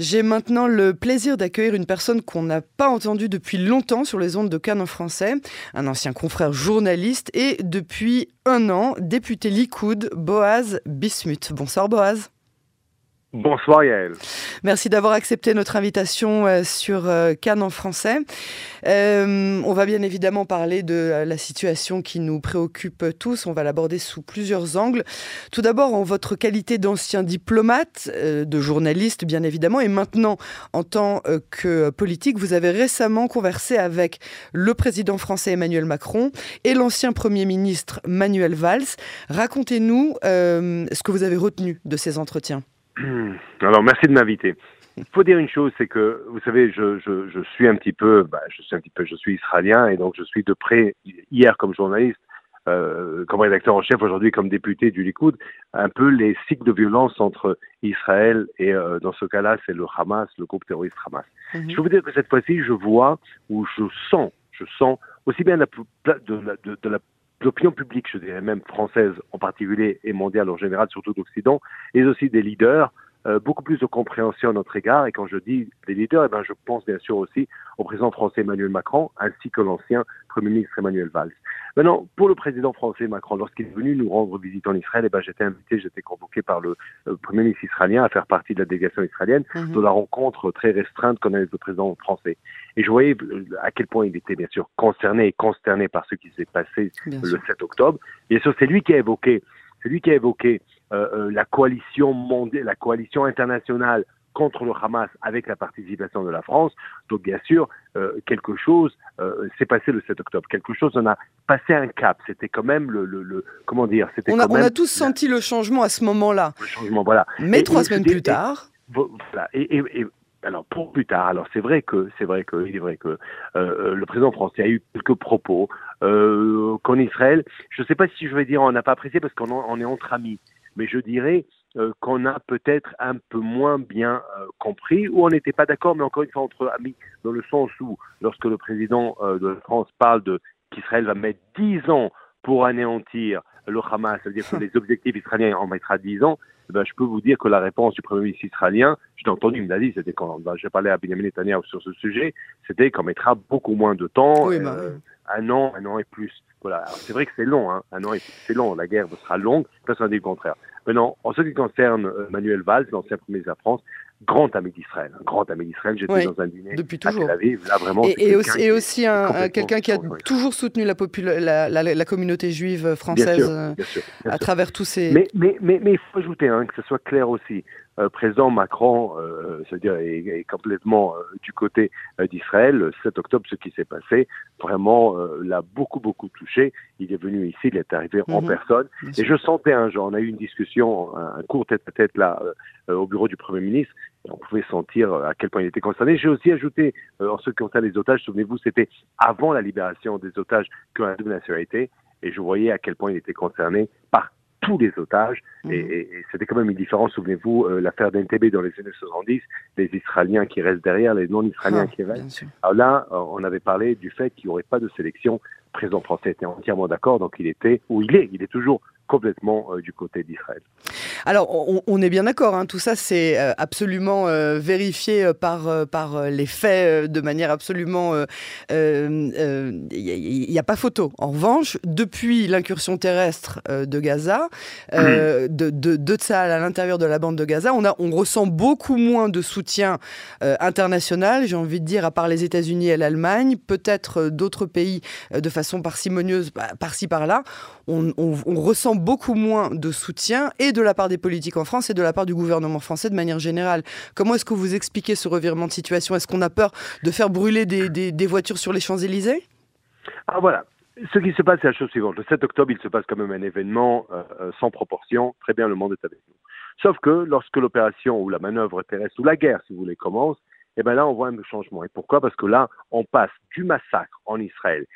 J'ai maintenant le plaisir d'accueillir une personne qu'on n'a pas entendue depuis longtemps sur les ondes de Cannes français, un ancien confrère journaliste et depuis un an député Likoud, Boaz Bismuth. Bonsoir Boaz. Bonsoir Yael. Merci d'avoir accepté notre invitation euh, sur euh, Cannes en français. Euh, on va bien évidemment parler de la situation qui nous préoccupe tous. On va l'aborder sous plusieurs angles. Tout d'abord, en votre qualité d'ancien diplomate, de journaliste bien évidemment, et maintenant en tant que politique, vous avez récemment conversé avec le président français Emmanuel Macron et l'ancien Premier ministre Manuel Valls. Racontez-nous ce que vous avez retenu de ces entretiens. Alors, merci de m'inviter. Il faut dire une chose, c'est que, vous savez, je, je, je, suis un petit peu, bah, je suis un petit peu, je suis israélien et donc je suis de près, hier comme journaliste, euh, comme rédacteur en chef, aujourd'hui comme député du Likoud, un peu les cycles de violence entre Israël et, euh, dans ce cas-là, c'est le Hamas, le groupe terroriste Hamas. Mhm. Je veux vous dire que cette fois-ci, je vois ou je sens, je sens aussi bien la, de, la, de, de la l'opinion publique, je dirais même française en particulier et mondiale en général, surtout d'Occident, et aussi des leaders, euh, beaucoup plus de compréhension à notre égard. Et quand je dis des leaders, eh ben, je pense bien sûr aussi au président français Emmanuel Macron, ainsi que l'ancien Premier ministre Emmanuel Valls. Maintenant, pour le président français Macron, lorsqu'il est venu nous rendre visite en Israël, eh ben, j'étais invité, j'étais convoqué par le euh, Premier ministre israélien à faire partie de la délégation israélienne mhm. de la rencontre très restreinte qu'on a avec le président français. Et je voyais euh, à quel point il était bien sûr concerné et consterné par ce qui s'est passé le 7 octobre. Bien sûr, c'est lui qui a évoqué, c'est lui qui a évoqué euh, la coalition mondiale, la coalition internationale contre le Hamas avec la participation de la France. Donc bien sûr, euh, quelque chose euh, s'est passé le 7 octobre. Quelque chose, on a passé un cap. C'était quand même le, le, comment dire C'était. On, a, on a tous senti le changement à ce moment-là. Le changement, voilà. Mais trois semaines plus tard. voilà. Et, et, alors pour plus tard, alors c'est vrai que c'est vrai que il est vrai que euh, le président français a eu quelques propos euh, qu'en Israël, je ne sais pas si je vais dire on n'a pas apprécié parce qu'on on est entre amis, mais je dirais euh, qu'on a peut-être un peu moins bien euh, compris, ou on n'était pas d'accord, mais encore une fois entre amis, dans le sens où, lorsque le président euh, de la France parle de qu'Israël va mettre 10 ans pour anéantir le Hamas, c'est-à-dire que les objectifs israéliens en mettra 10 ans, eh ben, je peux vous dire que la réponse du Premier ministre israélien, je l'ai entendu, il me l'a dit, c'était quand j'ai parlé à Benjamin Netanyahu sur ce sujet, c'était qu'on mettra beaucoup moins de temps, bah un an, un an et plus. Voilà, c'est vrai que c'est long, hein, un an et c'est long, la guerre sera longue, personne n'a dit le contraire. Maintenant, en ce qui concerne euh, Manuel Valls, l'ancien premier de la France, grand ami d'Israël, un grand ami d'Israël. J'étais dans un dîner depuis toujours. à Tel là, vraiment, et, aussi, et aussi quelqu'un qui a toujours soutenu la, la, la, communauté juive française euh, à travers tous ces... Mais, mais, mais, mais il faut ajouter, hein, que ce soit clair aussi, président Macron, euh, c'est-à-dire est, complètement euh, du côté d'Israël. Le 7 octobre, ce qui s'est passé, vraiment l'a beaucoup beaucoup touché. Il est venu ici, il est arrivé en mhm. personne, et je sentais un genre. On a eu une discussion, un, court tête-à-tête là au bureau du Premier ministre. Et on pouvait sentir à quel point il était concerné. J'ai aussi ajouté, en ce qui concerne les otages, souvenez-vous, c'était avant la libération des otages que la double nationalité, et je voyais à quel point il était concerné par tous les otages. Mhm. Et, c'était quand même une différence. Souvenez-vous, euh, l'affaire d'NTB dans les années 70, les Israéliens qui restent derrière, les non-Israéliens ah, qui restent. Alors là, euh, on avait parlé du fait qu'il n'y aurait pas de sélection. Le président français était entièrement d'accord, donc il était, ou il est, il est toujours complètement euh, du côté d'Israël. Alors, on, est bien d'accord, hein, tout ça c'est euh, absolument euh, vérifié par, par les faits de manière absolument... Il n'y a, pas photo. En revanche, depuis l'incursion terrestre de Gaza, de, de, de à l'intérieur de la bande de Gaza, on, a, on ressent beaucoup moins de soutien international, j'ai envie de dire, à part les États-Unis et l'Allemagne, peut-être d'autres pays de façon parcimonieuse bah, par-ci par-là. On, on, on ressent beaucoup moins de soutien et de la part des politiques en France et de la part du gouvernement français de manière générale. Comment est-ce que vous expliquez ce revirement de situation? Est-ce qu'on a peur de faire brûler des, voitures sur les Champs-Élysées? Ah voilà. Ce qui se passe, c'est la chose suivante. Le 7 octobre, il se passe quand même un événement euh, euh, sans proportion. Très bien, le monde est avec nous. Sauf que lorsque l'opération ou la manœuvre terrestre ou la guerre, si vous voulez, commence, eh bien là, on voit un changement. Et pourquoi? Parce que là, on passe du massacre en Israël.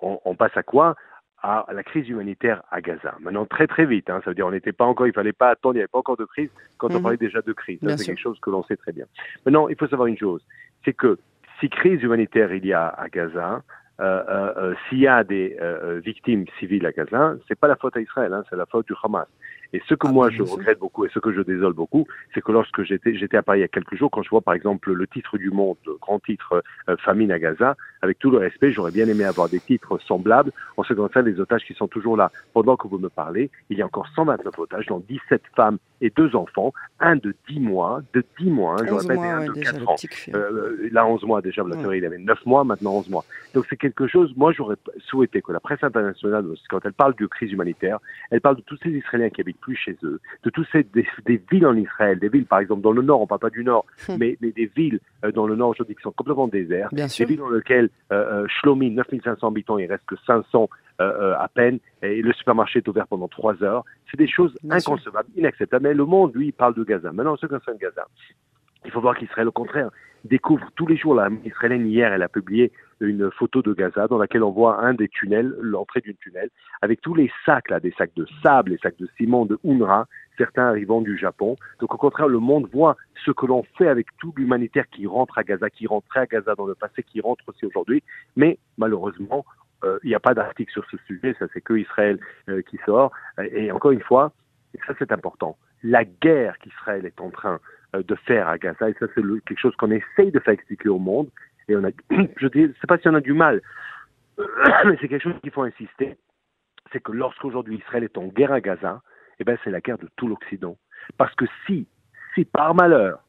on passe à quoi? À la crise humanitaire à Gaza. Maintenant, très très vite, hein, ça veut dire on n'était pas encore, il fallait pas attendre, il n'y avait pas encore de crise quand on mhm. parlait déjà de crise. C'est quelque chose que l'on sait très bien. Maintenant, il faut savoir une chose, c'est que si crise humanitaire il y a à Gaza, s'il y a des euh, euh, victimes civiles à Gaza, c'est pas la faute à Israël, hein, c'est la faute du Hamas. Et ce que Ah, moi je regrette beaucoup et ce que je désole beaucoup, c'est que lorsque j'étais j'étais à Paris il y a quelques jours, quand je vois par exemple le titre du Monde, le grand titre euh, famine à Gaza, avec tout le respect, j'aurais bien aimé avoir des titres semblables en ce qui concerne les otages qui sont toujours là. Pendant que vous me parlez, il y a encore 129 otages, dont 17 femmes et deux enfants, un de 10 mois, de 10 mois, hein, je 11 répète, et mois, un ouais, de déjà, 4 le ans. Euh, là, 11 mois déjà, Blatter, Ouais. il avait 9 mois, maintenant 11 mois. Donc c'est quelque chose, moi j'aurais souhaité que la presse internationale, quand elle parle de crise humanitaire, elle parle de tous ces Israéliens qui habitent plus chez eux, de tous ces des, des villes en Israël, des villes par exemple dans le nord, on parle pas du nord, mais, mais des villes euh, dans le nord aujourd'hui qui sont complètement désertes, Bien des sûr. villes dans lesquelles euh, euh, Shlomi, 9500 habitants, il reste que 500 euh, euh, à peine, et le supermarché est ouvert pendant 3 heures. C'est des choses Bien sûr. inconcevables, inacceptables. Mais le monde, lui, parle de Gaza. Maintenant, ce qui concerne Gaza, il faut voir qu'Israël, au contraire, découvre tous les jours, la israélienne hier, elle a publié une photo de Gaza dans laquelle on voit un des tunnels, l'entrée d'une tunnel, avec tous les sacs, là, des sacs de sable, les sacs de ciment de UNRWA, certains arrivant du Japon. Donc au contraire, le monde voit ce que l'on fait avec tout l'humanitaire qui rentre à Gaza, qui rentrait à Gaza dans le passé, qui rentre aussi aujourd'hui. Mais malheureusement, euh, il n'y a pas d'article sur ce sujet, ça c'est que Israël euh, qui sort. Et encore une fois, et ça c'est important, la guerre qu'Israël est en train euh, de faire à Gaza, et ça c'est quelque chose qu'on essaye de faire expliquer au monde, et on a, je dis, sais pas si on a du mal, mais c'est quelque chose qu'il faut insister, c'est que lorsqu'aujourd'hui Israël est en guerre à Gaza, eh ben c'est la guerre de tout l'Occident. Parce que si, si par malheur,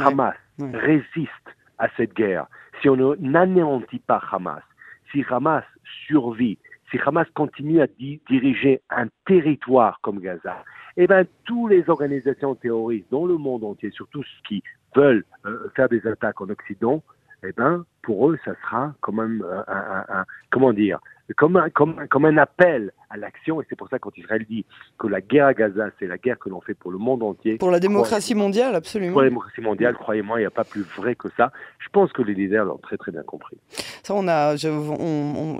Hamas ouais. résiste à cette guerre, si on ne- n'anéantit pas Hamas, si Hamas survit, si Hamas continue à di- diriger un territoire comme Gaza, eh ben tous les organisations terroristes dans le monde entier, surtout ceux qui veulent euh, faire des attaques en Occident, eh ben pour eux ça sera comme un, un- un- un- comment dire comme un, comme, comme un appel à l'action et c'est pour ça quand Israël dit que la guerre à Gaza c'est la guerre que l'on fait pour le monde entier Pour la démocratie mondiale, absolument. pour la démocratie mondiale, croyez-moi, il n'y a pas plus vrai que ça. Je pense que les leaders l'ont très très bien compris. Ça, on a,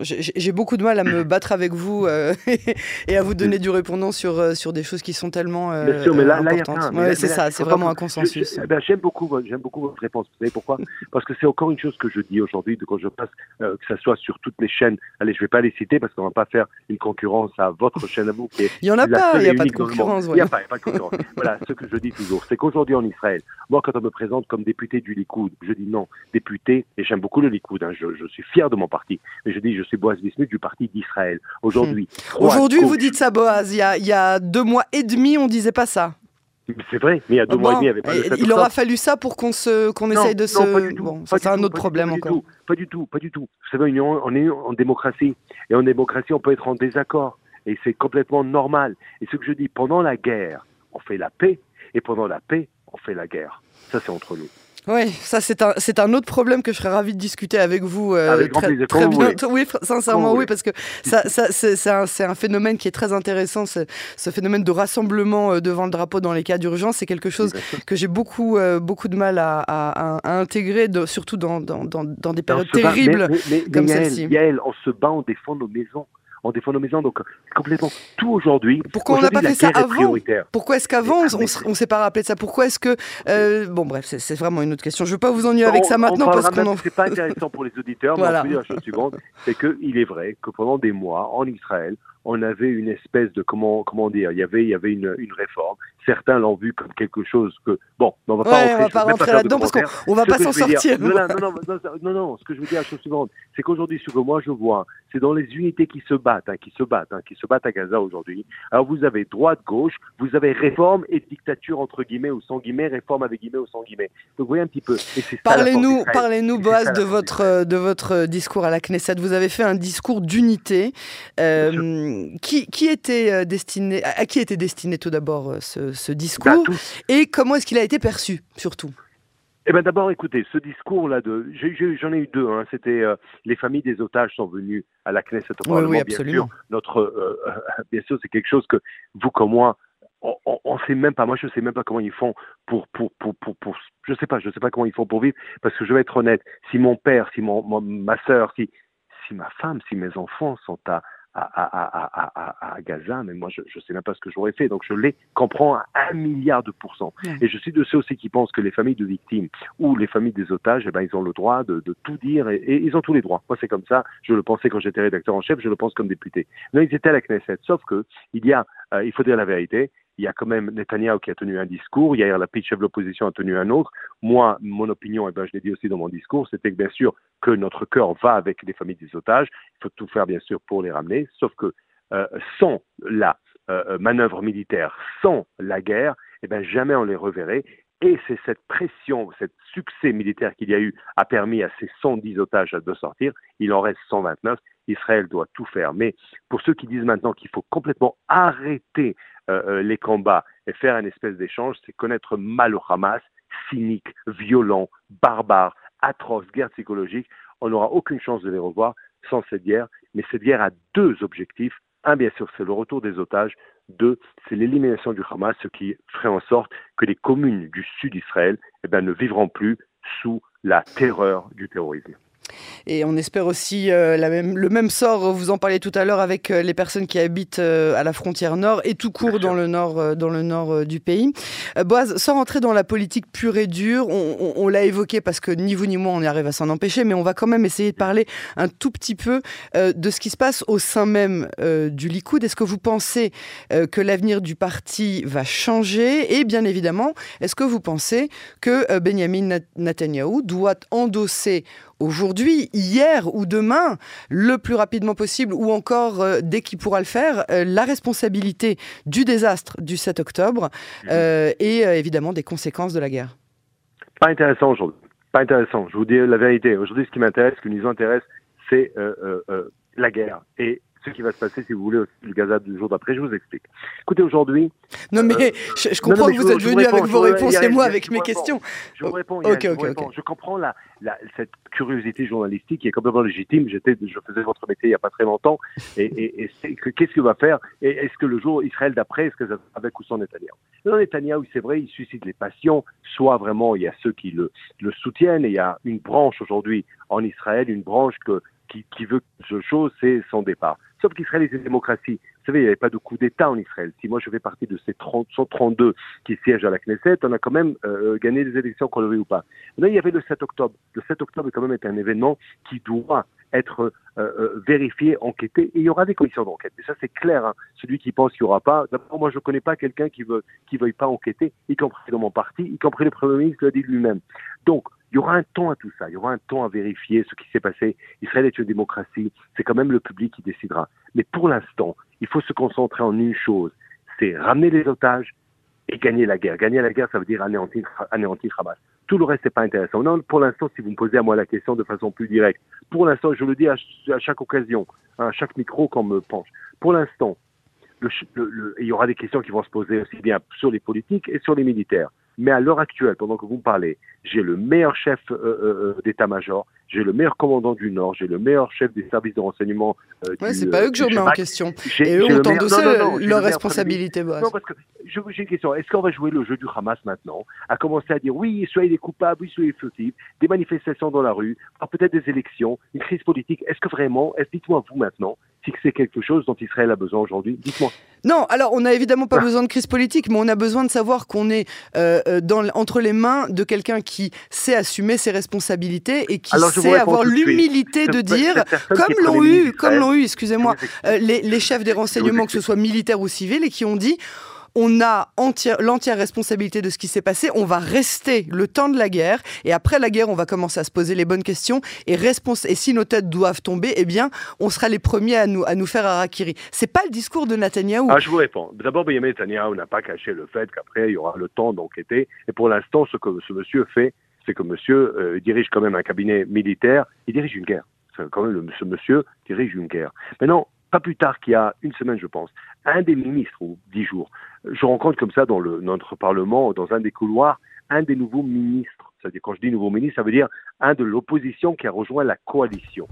j'ai beaucoup de mal à me battre avec vous euh, et à vous donner du répondant sur, euh, sur des choses qui sont tellement euh, Bien sûr, mais là- là, il y a importantes. Ouais, c'est ça, c'est vraiment un consensus. Eh ben, j'aime beaucoup, votre- j'aime beaucoup votre réponse. Vous savez pourquoi? Parce que c'est encore une chose que je dis aujourd'hui, quand je passe, euh, que ça soit sur toutes les chaînes. Allez, je vais pas les citer parce qu'on va pas faire une concurrence à votre chaîne à vous qui est Il y en a pas, il n'y a pas de concurrence. Il n'y a pas, de voilà, ce que je dis toujours, c'est qu'aujourd'hui en Israël, moi quand on me présente comme député du Likoud, je dis non, député, et j'aime beaucoup le Likoud, hein, je, je suis fier de mon parti, mais je dis je suis Boaz Bismuth du parti d'Israël. Aujourd'hui, droite, Aujourd'hui, vous dites ça, Boaz. Il y a, il y a deux mois et demi, on disait pas ça. C'est vrai, mais il y a deux mois et demi, il n'y avait pas de il aura fallu ça pour qu'on se, qu'on essaye de non, se. pas du tout, bon, ça c'est un tout, autre pas problème tout, encore. Pas du tout, pas du tout. Vous savez, on est en démocratie, et en démocratie, on peut être en désaccord, et c'est complètement normal. Et ce que je dis, pendant la guerre, on fait la paix, et pendant la paix, on fait la guerre. Ça, c'est entre nous. Oui, ça c'est un, c'est un autre problème que je serais ravie de discuter avec vous euh, Avec grand très, plaisir, très bientôt. Oui, sincèrement, oui, parce que ça, ça, c'est, un, un phénomène qui est très intéressant, ce, ce phénomène de rassemblement euh, devant le drapeau dans les cas d'urgence. C'est quelque chose que j'ai beaucoup, euh, beaucoup de mal à, à- à- à intégrer, de- surtout dans, dans, dans, dans des périodes bat- terribles. mais, mais, mais comme celle-ci. Yael, on se bat, on défend nos maisons. Nos maisons, donc complètement tout aujourd'hui. Pourquoi on n'a pas fait ça est avant. Pourquoi est-ce qu'avant, on, on s'est pas rappelé de ça Pourquoi est-ce que... euh, bon, bref, c'est, c'est vraiment une autre question. Je ne veux pas vous ennuyer avec On- ça maintenant parce qu'on en... C'est pas intéressant pour les auditeurs, Voilà. mais on peut dire la chose suivante, c'est qu'il est vrai que pendant des mois, en Israël, on avait une espèce de comment comment dire, il y avait il y avait une, une réforme. Certains l'ont vu comme quelque chose que bon, on va pas Ouais, rentrer, on va pas rentrer là-dedans parce qu'on va Ce pas s'en dire- sortir. Non, non, non, non, ce que je veux dire la chose suivante, c'est qu'aujourd'hui, ce que moi je vois, c'est dans les unités qui se battent, hein, qui se battent, hein, qui se battent à Gaza aujourd'hui. Alors vous avez droite, gauche, vous avez réforme et dictature entre guillemets ou sans guillemets, réforme avec guillemets ou sans guillemets. Donc vous voyez un petit peu. Parlez-nous, parlez-nous, Boaz, de votre, de votre discours à la Knesset. Vous avez fait un discours d'unité. Euh, qui, qui était euh, destiné, à qui était destiné tout d'abord euh, ce, ce Bah, discours tous. et comment est-ce qu'il a été perçu, surtout? Eh ben d'abord, écoutez, ce discours-là de, j'en ai eu deux. Hein. C'était euh, les familles des otages sont venues à la Knesset au Oui, Parlement. oui, bien absolument. sûr, notre, euh, bien sûr, c'est quelque chose que vous comme moi, on, on sait même pas. Moi, je sais même pas comment ils font pour, pour, pour, pour, pour, je sais pas, je sais pas comment ils font pour vivre. Parce que je vais être honnête, si mon père, si mon, mon- ma sœur, si, si ma femme, si mes enfants sont à à, à, à, à, à, à Gaza, mais moi je ne sais même pas ce que j'aurais fait. Donc je les comprends à un milliard de pourcents. Ouais. Et je suis de ceux aussi qui pensent que les familles de victimes ou les familles des otages, eh ben, ils ont le droit de, de tout dire et, et ils ont tous les droits. Moi c'est comme ça, je le pensais quand j'étais rédacteur en chef, je le pense comme député. Non, ils étaient à la Knesset, sauf que il y a, euh, il faut dire la vérité, il y a quand même Netanyahu qui a tenu un discours, Yair Lapid, chef de l'opposition, a tenu un autre. Moi, mon opinion, et eh ben, je l'ai dit aussi dans mon discours, c'était bien sûr que notre cœur va avec les familles des otages. Il faut tout faire bien sûr pour les ramener, sauf que euh, sans la euh, manœuvre militaire, sans la guerre, eh ben, jamais on les reverrait. Et c'est cette pression, ce succès militaire qu'il y a eu a permis à ces 110 otages de sortir. Il en reste 129. Israël doit tout faire. Mais pour ceux qui disent maintenant qu'il faut complètement arrêter euh, euh, les combats et faire une espèce d'échange, c'est connaître mal le Hamas, cynique, violent, barbare, atroce, guerre psychologique. On n'aura aucune chance de les revoir sans cette guerre. Mais cette guerre a deux objectifs. Un, bien sûr, c'est le retour des otages. Deux, c'est l'élimination du Hamas, ce qui ferait en sorte que les communes du sud d'Israël eh ben, ne vivront plus sous la terreur du terrorisme. Et on espère aussi euh, la même, le même sort, vous en parlez tout à l'heure, avec euh, les personnes qui habitent euh, à la frontière nord et tout court dans le nord, dans le nord du pays. Boaz, sans rentrer dans la politique pure et dure, on, l'a évoqué parce que ni vous ni moi on y arrive à s'en empêcher, mais on va quand même essayer de parler un tout petit peu de ce qui se passe au sein même du Likoud. Est-ce que vous pensez que l'avenir du parti va changer? Et bien évidemment, est-ce que vous pensez que Benjamin Netanyahu doit endosser aujourd'hui, hier ou demain, le plus rapidement possible, ou encore euh, dès qu'il pourra le faire, euh, la responsabilité du désastre du 7 octobre mhm. euh, et évidemment des conséquences de la guerre. Pas intéressant aujourd'hui. Pas intéressant. Je vous dis la vérité. Aujourd'hui, ce qui m'intéresse, ce qui nous intéresse, c'est la guerre. Et ce qui va se passer, si vous voulez, le Gaza du jour d'après. Je vous explique. Écoutez, aujourd'hui. Non, mais euh, je, comprends que vous êtes venu avec vos réponses et moi avec mes questions. Je vous réponds. Ok, ok, ok. Je comprends la, la, cette curiosité journalistique qui est complètement légitime. J'étais, je faisais votre métier il n'y a pas très longtemps. Et, et, et qu'est-ce qu'il va faire? Et est-ce que le jour Israël d'après, est-ce que ça, avec ou sans Netanyahu? Non, Netanyahu, c'est vrai, il suscite les passions. Soit vraiment, il y a ceux qui le, le soutiennent. Et il y a une branche aujourd'hui en Israël, une branche que qui, qui veut ce chose, c'est son départ. Sauf qu'Israël est une démocratie. Vous savez, il n'y avait pas de coup d'État en Israël. Si moi je fais partie de ces 30, 132 qui siègent à la Knesset, on a quand même euh, gagné les élections, qu'on le veut ou pas. Là, il y avait le 7 octobre. Le 7 octobre est quand même un événement qui doit être euh, euh, vérifié, enquêté, et il y aura des commissions d'enquête. Mais ça, c'est clair. Hein. Celui qui pense qu'il n'y aura pas, d'abord, moi, je ne connais pas quelqu'un qui veut, qui veuille pas enquêter, y compris dans mon parti, y compris le Premier ministre l'a dit lui-même. Donc, il y aura un temps à tout ça, il y aura un temps à vérifier ce qui s'est passé. Israël est une démocratie, c'est quand même le public qui décidera. Mais pour l'instant, il faut se concentrer en une chose, c'est ramener les otages et gagner la guerre. Gagner la guerre, ça veut dire anéantir, anéantir Hamas. Tout le reste n'est pas intéressant. Non, pour l'instant, si vous me posez à moi la question de façon plus directe, pour l'instant, je le dis à, chaque occasion, hein, à chaque micro qu'on me penche, pour l'instant, il y aura des questions qui vont se poser aussi bien sur les politiques et sur les militaires. Mais à l'heure actuelle, pendant que vous me parlez, j'ai le meilleur chef euh, euh, euh, d'état-major, j'ai le meilleur commandant du Nord, j'ai le meilleur chef des services de renseignement. Euh, ouais, c'est pas eux que je remets en question. Et eux ont endossé leur responsabilité. Non, parce que j'ai une question. Est-ce qu'on va jouer le jeu du Hamas maintenant À commencer à dire oui, soyez des coupables, oui, soyez fautifs, des manifestations dans la rue, peut-être des élections, une crise politique. Est-ce que vraiment, est dites-moi vous maintenant, si c'est quelque chose dont Israël a besoin aujourd'hui Dites-moi. Non, alors on n'a évidemment pas ah. besoin de crise politique, mais on a besoin de savoir qu'on est euh, dans, entre les mains de quelqu'un qui sait assumer ses responsabilités et qui sait avoir l'humilité de dire, comme l'ont eu, comme l'ont eu, excusez-moi, euh, les, les chefs des renseignements, que ce soit militaires ou civils, et qui ont dit on a l'entière responsabilité de ce qui s'est passé. On va rester le temps de la guerre. Et après la guerre, on va commencer à se poser les bonnes questions. Et, et si nos têtes doivent tomber, eh bien, on sera les premiers à nous, à nous faire harakiri. C'est pas le discours de Netanyahou. Ah, je vous réponds. D'abord, Benjamin Netanyahou n'a pas caché le fait qu'après, il y aura le temps d'enquêter. Et pour l'instant, ce que ce monsieur fait, c'est que monsieur euh, dirige quand même un cabinet militaire. Il dirige une guerre. Quand même, ce monsieur dirige une guerre. Maintenant, pas plus tard qu'il y a une semaine, je pense, un des ministres, ou dix jours, je rencontre comme ça dans le, notre Parlement, dans un des couloirs, un des nouveaux ministres. C'est-à-dire, quand je dis nouveau ministre, ça veut dire un de l'opposition qui a rejoint la coalition.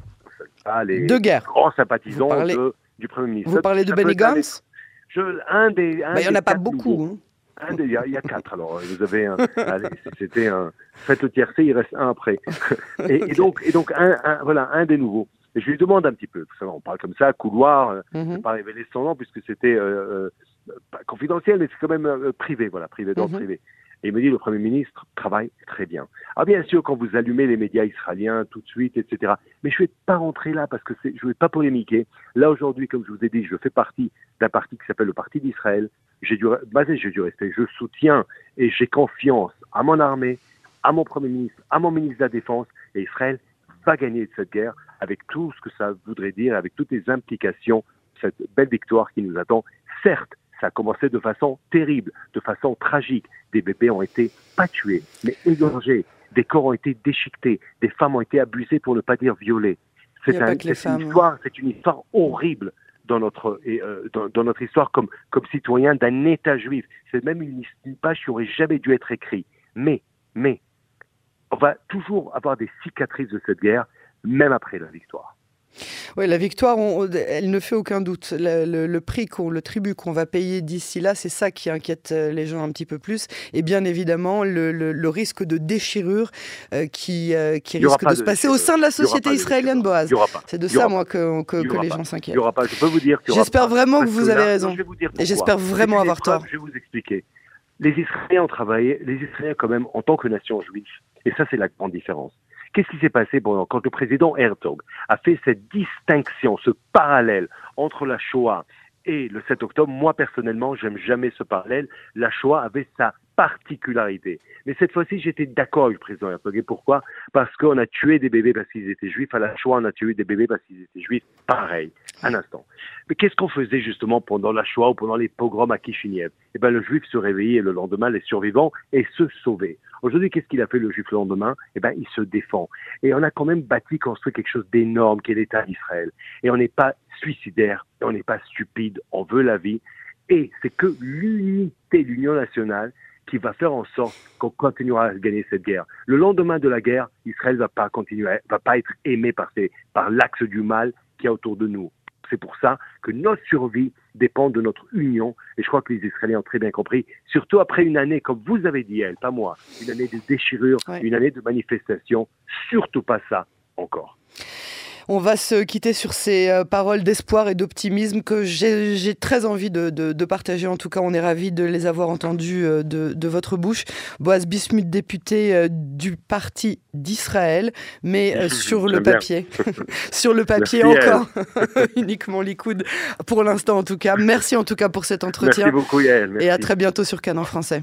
les de guerre. grands sympathisants du Premier ministre. Vous parlez de Benny Gantz un des, bah, Il n'y en a pas beaucoup. Hein. il, y a, quatre, alors vous avez un, c'était un, faites le tiercé, il reste un après. Et, donc, et donc un, voilà, un des nouveaux. Et je lui demande un petit peu, on parle comme ça, couloir, je ne vais pas révéler son nom puisque c'était euh, euh, pas confidentiel, mais c'est quand même euh, privé, voilà, privé, dans mhm. privé. Et il me dit, le Premier ministre travaille très bien. Alors bien sûr, quand vous allumez les médias israéliens tout de suite, etc. Mais je ne vais pas rentrer là parce que je ne vais pas polémiquer. Là, aujourd'hui, comme je vous ai dit, je fais partie d'un parti qui s'appelle le Parti d'Israël. J'ai du, du respect. Je soutiens et j'ai confiance à mon armée, à mon Premier ministre, à mon ministre de la Défense. Et Israël va gagner cette guerre avec tout ce que ça voudrait dire, avec toutes les implications, cette belle victoire qui nous attend. Certes, ça a commencé de façon terrible, de façon tragique. Des bébés ont été pas tués, mais égorgés. Des corps ont été déchiquetés. Des femmes ont été abusées, pour ne pas dire violées. C'est une histoire, c'est une histoire horrible dans notre euh, dans, notre histoire comme comme citoyen d'un État juif. C'est même une, une, page qui aurait jamais dû être écrite. Mais mais on va toujours avoir des cicatrices de cette guerre, même après la victoire. Oui, la victoire, elle ne fait aucun doute. Le, prix, qu'on, le tribut qu'on va payer d'ici là, c'est ça qui inquiète euh, les gens un petit peu plus. Et bien évidemment, le, risque de déchirure euh, qui, euh, qui risque de, se passer au sein de la société israélienne, Boaz. C'est de ça, moi, que, que, les gens s'inquiètent. Il aura pas. Je peux vous dire. J'espère vraiment que vous avez raison. Et j'espère vraiment avoir tort. Je vais vous expliquer. Les Israéliens ont travaillé, les Israéliens quand même, en tant que nation juive. Et ça, c'est la grande différence. Qu'est-ce qui s'est passé quand le président Herzog a fait cette distinction, ce parallèle entre la Shoah et le 7 octobre? Moi, personnellement, j'aime jamais ce parallèle. La Shoah avait sa particularité. Mais cette fois-ci, j'étais d'accord avec le président Herzog. Pourquoi? Parce qu'on a tué des bébés parce qu'ils étaient juifs. À la Shoah, on a tué des bébés parce qu'ils étaient juifs. Pareil. Un instant. Mais qu'est-ce qu'on faisait justement pendant la Shoah ou pendant les pogroms à Kishinev Eh bien, le juif se réveillait le lendemain, les survivants, et se sauvait. Aujourd'hui, qu'est-ce qu'il a fait le juif le lendemain? Eh bien, il se défend. Et on a quand même bâti, construit quelque chose d'énorme qui est l'État d'Israël. Et on n'est pas suicidaire, on n'est pas stupide, on veut la vie. Et c'est que l'unité l'Union nationale qui va faire en sorte qu'on continuera à gagner cette guerre. Le lendemain de la guerre, Israël va pas continuer, va pas être aimé par, par l'axe du mal qui est autour de nous. C'est pour ça que notre survie dépend de notre union. Et je crois que les Israéliens ont très bien compris, surtout après une année, comme vous avez dit, elle, pas moi, une année de déchirure, une année de manifestation. Surtout pas ça encore. On va se quitter sur ces euh, paroles d'espoir et d'optimisme que j'ai très envie de, partager. En tout cas, on est ravis de les avoir entendues euh, de, votre bouche. Boaz Bismuth, député euh, du Parti d'Israël, mais sur le papier. sur le papier encore. Uniquement Likoud pour l'instant en tout cas. Merci en tout cas pour cet entretien. Merci beaucoup Yael. Et à très bientôt sur Canon Français.